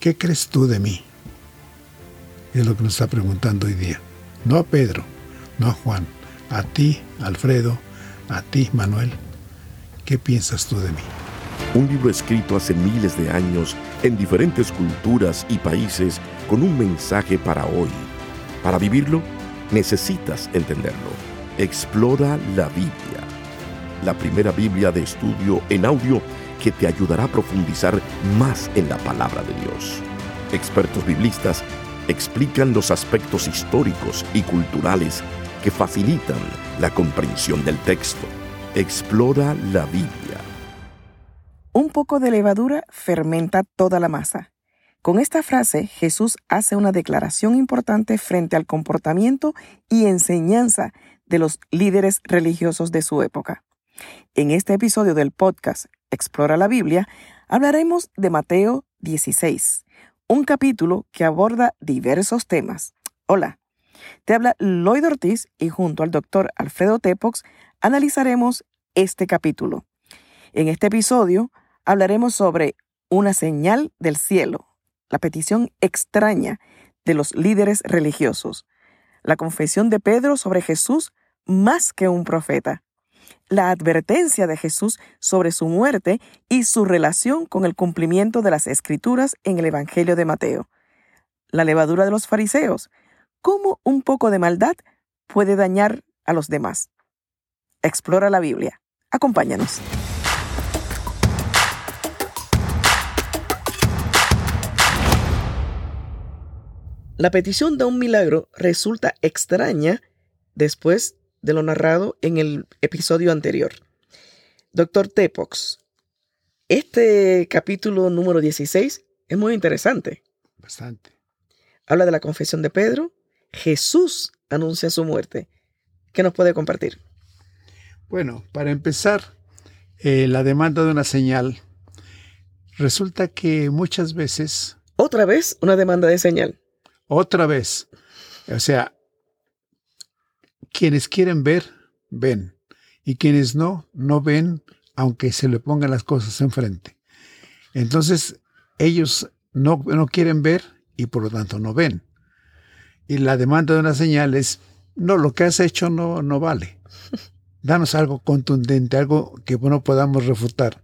¿qué crees tú de mí? Es lo que nos está preguntando hoy día. No a Pedro, no a Juan, a ti, Alfredo, a ti, Manuel. ¿Qué piensas tú de mí? Un libro escrito hace miles de años en diferentes culturas y países con un mensaje para hoy. Para vivirlo, necesitas entenderlo. Explora la Biblia. La primera Biblia de estudio en audio que te ayudará a profundizar más en la palabra de Dios. Expertos biblistas explican los aspectos históricos y culturales que facilitan la comprensión del texto. Explora la Biblia. Un poco de levadura fermenta toda la masa. Con esta frase, Jesús hace una declaración importante frente al comportamiento y enseñanza de los líderes religiosos de su época. En este episodio del podcast Explora la Biblia, hablaremos de Mateo 16, un capítulo que aborda diversos temas. Hola, te habla Lloyd Ortiz y junto al doctor Alfredo Tepox analizaremos este capítulo. En este episodio hablaremos sobre una señal del cielo, la petición extraña de los líderes religiosos, la confesión de Pedro sobre Jesús más que un profeta, la advertencia de Jesús sobre su muerte y su relación con el cumplimiento de las escrituras en el Evangelio de Mateo, la levadura de los fariseos, cómo un poco de maldad puede dañar a los demás. Explora la Biblia. Acompáñanos. La petición de un milagro resulta extraña después de lo narrado en el episodio anterior. Doctor Tepox, este capítulo número 16 es muy interesante. Bastante. Habla de la confesión de Pedro. Jesús anuncia su muerte. ¿Qué nos puede compartir? Bueno, para empezar, eh, la demanda de una señal. Resulta que muchas veces... Otra vez una demanda de señal. Otra vez. O sea, quienes quieren ver, ven. Y quienes no, no ven, aunque se le pongan las cosas enfrente. Entonces, ellos no, no quieren ver y por lo tanto no ven. Y la demanda de una señal es, no, lo que has hecho no, no vale. Danos algo contundente, algo que no podamos refutar.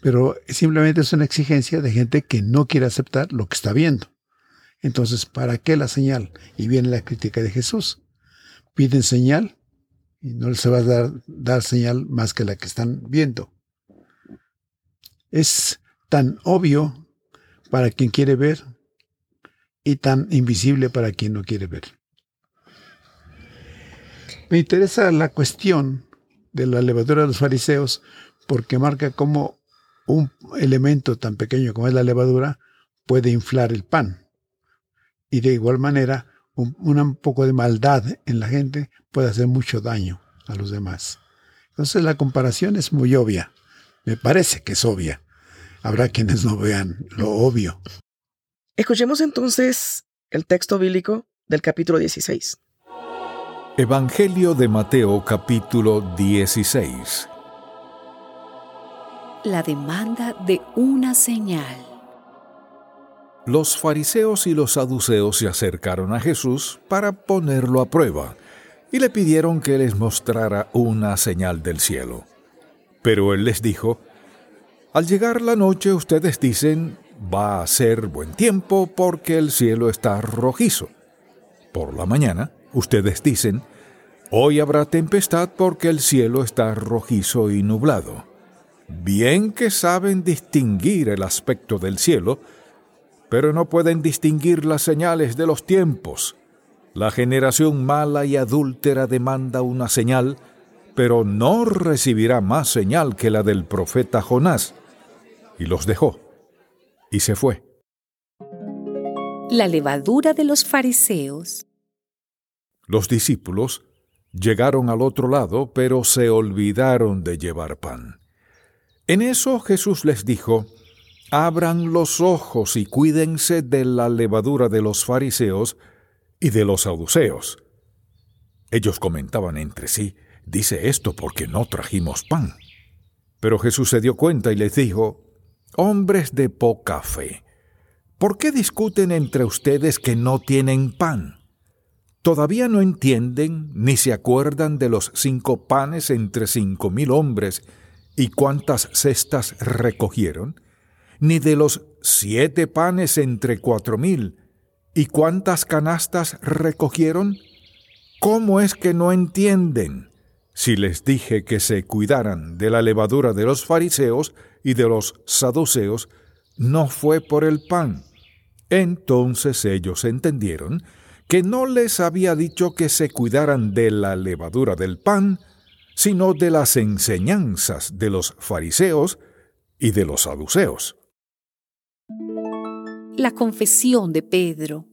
Pero simplemente es una exigencia de gente que no quiere aceptar lo que está viendo. Entonces, ¿para qué la señal? Y viene la crítica de Jesús. Piden señal y no les va a dar, dar señal más que la que están viendo. Es tan obvio para quien quiere ver y tan invisible para quien no quiere ver. Me interesa la cuestión de la levadura de los fariseos porque marca cómo un elemento tan pequeño como es la levadura puede inflar el pan y de igual manera un, poco de maldad en la gente puede hacer mucho daño a los demás. Entonces la comparación es muy obvia. Me parece que es obvia. Habrá quienes no vean lo obvio. Escuchemos entonces el texto bíblico del capítulo 16. Evangelio de Mateo capítulo 16. La demanda de una señal. Los fariseos y los saduceos se acercaron a Jesús para ponerlo a prueba y le pidieron que les mostrara una señal del cielo. Pero él les dijo, Al llegar la noche ustedes dicen, va a ser buen tiempo porque el cielo está rojizo. Por la mañana ustedes dicen, Hoy habrá tempestad porque el cielo está rojizo y nublado. Bien que saben distinguir el aspecto del cielo, pero no pueden distinguir las señales de los tiempos. La generación mala y adúltera demanda una señal, pero no recibirá más señal que la del profeta Jonás. Y los dejó, y se fue. La levadura de los fariseos. Los discípulos llegaron al otro lado, pero se olvidaron de llevar pan. En eso Jesús les dijo, abran los ojos y cuídense de la levadura de los fariseos y de los saduceos. Ellos comentaban entre sí, dice esto porque no trajimos pan. Pero Jesús se dio cuenta y les dijo, hombres de poca fe, ¿por qué discuten entre ustedes que no tienen pan? ¿Todavía no entienden ni se acuerdan de los cinco panes entre cinco mil hombres y cuántas cestas recogieron? ¿Ni de los siete panes entre cuatro mil y cuántas canastas recogieron? ¿Cómo es que no entienden? Si les dije que se cuidaran de la levadura de los fariseos y de los saduceos, no fue por el pan. Entonces ellos entendieron que no les había dicho que se cuidaran de la levadura del pan, sino de las enseñanzas de los fariseos y de los saduceos. La confesión de Pedro.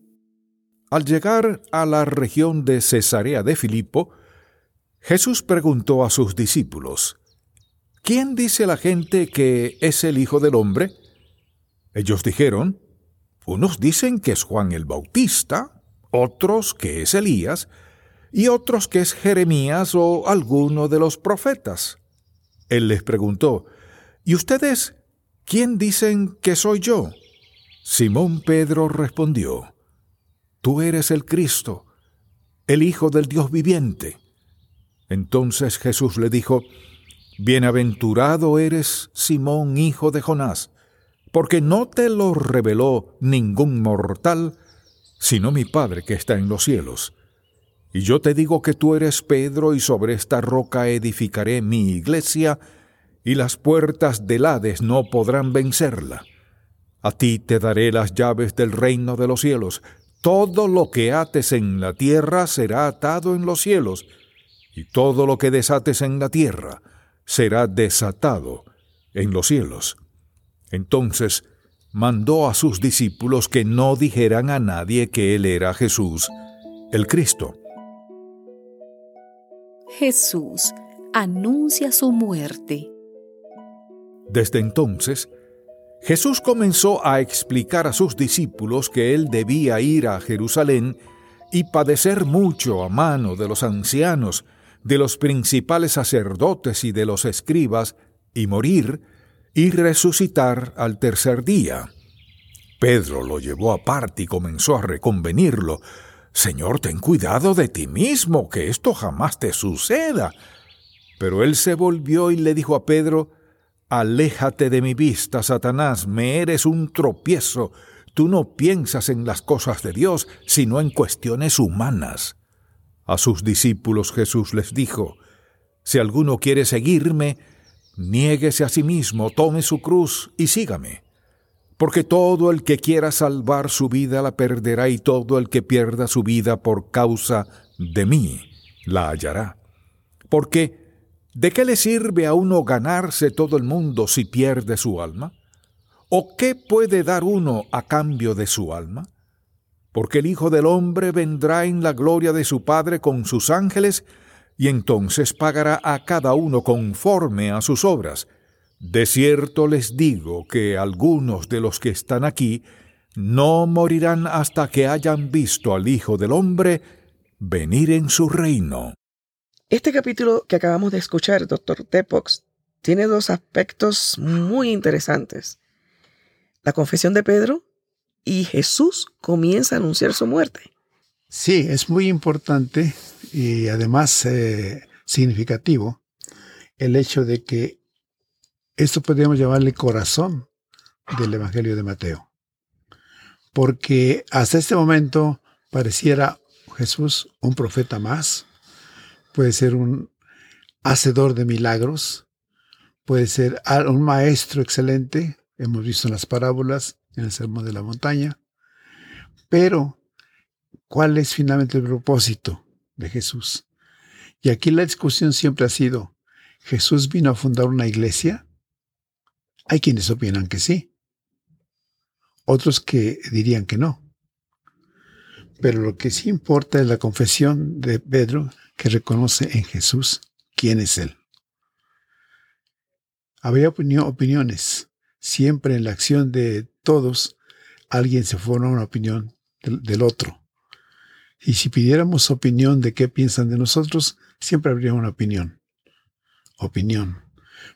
Al llegar a la región de Cesarea de Filipo, Jesús preguntó a sus discípulos, ¿Quién dice la gente que es el Hijo del Hombre? Ellos dijeron, unos dicen que es Juan el Bautista, otros que es Elías, y otros que es Jeremías o alguno de los profetas. Él les preguntó, ¿Y ustedes quién dicen que soy yo? Simón Pedro respondió, Tú eres el Cristo, el Hijo del Dios viviente. Entonces Jesús le dijo, Bienaventurado eres, Simón, hijo de Jonás, porque no te lo reveló ningún mortal, sino mi Padre que está en los cielos. Y yo te digo que tú eres Pedro, y sobre esta roca edificaré mi iglesia, y las puertas del Hades no podrán vencerla. A ti te daré las llaves del reino de los cielos. Todo lo que ates en la tierra será atado en los cielos, y todo lo que desates en la tierra será desatado en los cielos. Entonces mandó a sus discípulos que no dijeran a nadie que él era Jesús, el Cristo. Jesús anuncia su muerte. Desde entonces, Jesús comenzó a explicar a sus discípulos que él debía ir a Jerusalén y padecer mucho a mano de los ancianos, de los principales sacerdotes y de los escribas, y morir, y resucitar al tercer día. Pedro lo llevó aparte y comenzó a reconvenirlo. Señor, ten cuidado de ti mismo, que esto jamás te suceda. Pero él se volvió y le dijo a Pedro, Aléjate de mi vista, Satanás, me eres un tropiezo. Tú no piensas en las cosas de Dios, sino en cuestiones humanas. A sus discípulos Jesús les dijo, Si alguno quiere seguirme, niéguese a sí mismo, tome su cruz y sígame. Porque todo el que quiera salvar su vida la perderá y todo el que pierda su vida por causa de mí la hallará. Porque, ¿de qué le sirve a uno ganarse todo el mundo si pierde su alma? ¿O qué puede dar uno a cambio de su alma? Porque el Hijo del Hombre vendrá en la gloria de su Padre con sus ángeles, y entonces pagará a cada uno conforme a sus obras. De cierto les digo que algunos de los que están aquí no morirán hasta que hayan visto al Hijo del Hombre venir en su reino. Este capítulo que acabamos de escuchar, doctor Tepox, tiene dos aspectos muy interesantes. La confesión de Pedro y Jesús comienza a anunciar su muerte. Sí, es muy importante y además eh, significativo el hecho de que esto podríamos llamarle corazón del Evangelio de Mateo. Porque hasta este momento pareciera Jesús un profeta más, puede ser un hacedor de milagros, puede ser un maestro excelente, hemos visto en las parábolas, en el Sermón de la Montaña, pero ¿cuál es finalmente el propósito de Jesús? Y aquí la discusión siempre ha sido, ¿Jesús vino a fundar una iglesia? Hay quienes opinan que sí, otros que dirían que no. Pero lo que sí importa es la confesión de Pedro que reconoce en Jesús quién es Él. Habría opiniones. Siempre en la acción de todos, alguien se forma una opinión del, del otro. Y si pidiéramos opinión de qué piensan de nosotros, siempre habría una opinión. Opinión.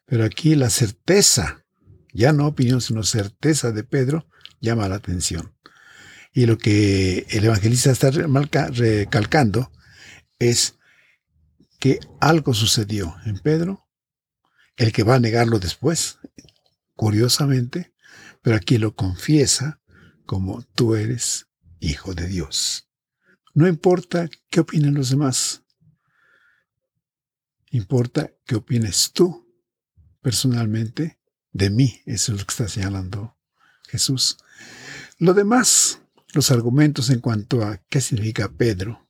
Pero aquí la certeza ya no opinión, sino certeza de Pedro, llama la atención. Y lo que el evangelista está recalcando es que algo sucedió en Pedro, el que va a negarlo después, curiosamente, pero aquí lo confiesa como tú eres hijo de Dios. No importa qué opinen los demás, importa qué opines tú personalmente de mí, eso es lo que está señalando Jesús. Lo demás, los argumentos en cuanto a qué significa Pedro,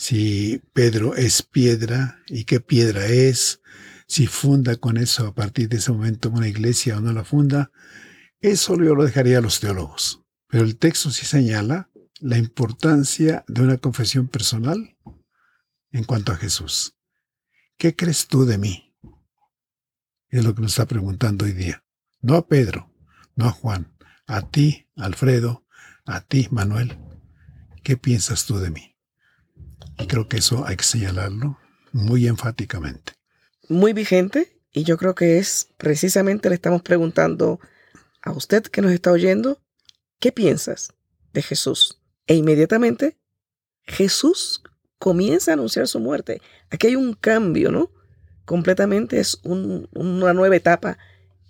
si Pedro es piedra y qué piedra es, si funda con eso a partir de ese momento una iglesia o no la funda, eso yo lo dejaría a los teólogos. Pero el texto sí señala la importancia de una confesión personal en cuanto a Jesús. ¿Qué crees tú de mí? Es lo que nos está preguntando hoy día. No a Pedro, no a Juan, a ti, Alfredo, a ti, Manuel. ¿Qué piensas tú de mí? Y creo que eso hay que señalarlo muy enfáticamente. Muy vigente, y yo creo que es precisamente le estamos preguntando a usted que nos está oyendo, ¿qué piensas de Jesús? E inmediatamente Jesús comienza a anunciar su muerte. Aquí hay un cambio, ¿no? Completamente es una nueva etapa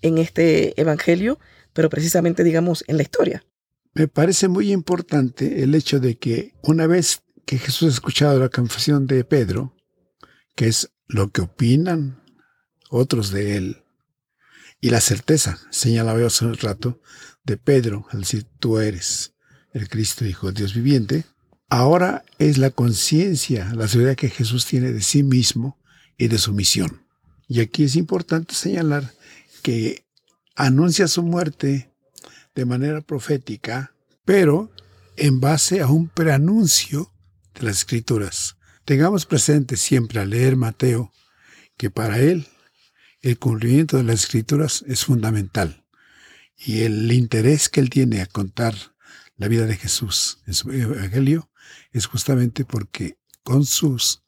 en este Evangelio, pero precisamente, digamos, en la historia. Me parece muy importante el hecho de que una vez que Jesús ha escuchado la confesión de Pedro, que es lo que opinan otros de él, y la certeza, señalaba yo hace un rato, de Pedro, al decir tú eres el Cristo Hijo de Dios viviente, ahora es la conciencia, la seguridad que Jesús tiene de sí mismo y de su misión. Y aquí es importante señalar que anuncia su muerte de manera profética, pero en base a un preanuncio de las Escrituras. Tengamos presente siempre al leer Mateo que para él el cumplimiento de las Escrituras es fundamental y el interés que él tiene a contar la vida de Jesús en su Evangelio es justamente porque con sus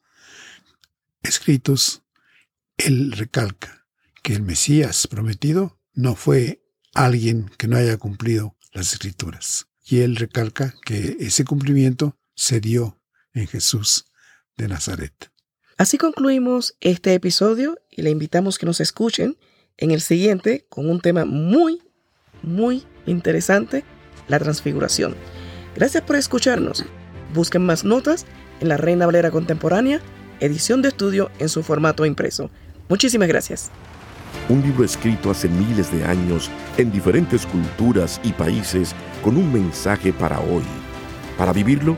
escritos él recalca que el Mesías prometido no fue alguien que no haya cumplido las escrituras. Y él recalca que ese cumplimiento se dio en Jesús de Nazaret. Así concluimos este episodio y le invitamos que nos escuchen en el siguiente con un tema muy, muy interesante, la transfiguración. Gracias por escucharnos. Busquen más notas en la Reina Valera Contemporánea, edición de estudio en su formato impreso. Muchísimas gracias. Un libro escrito hace miles de años en diferentes culturas y países con un mensaje para hoy. Para vivirlo,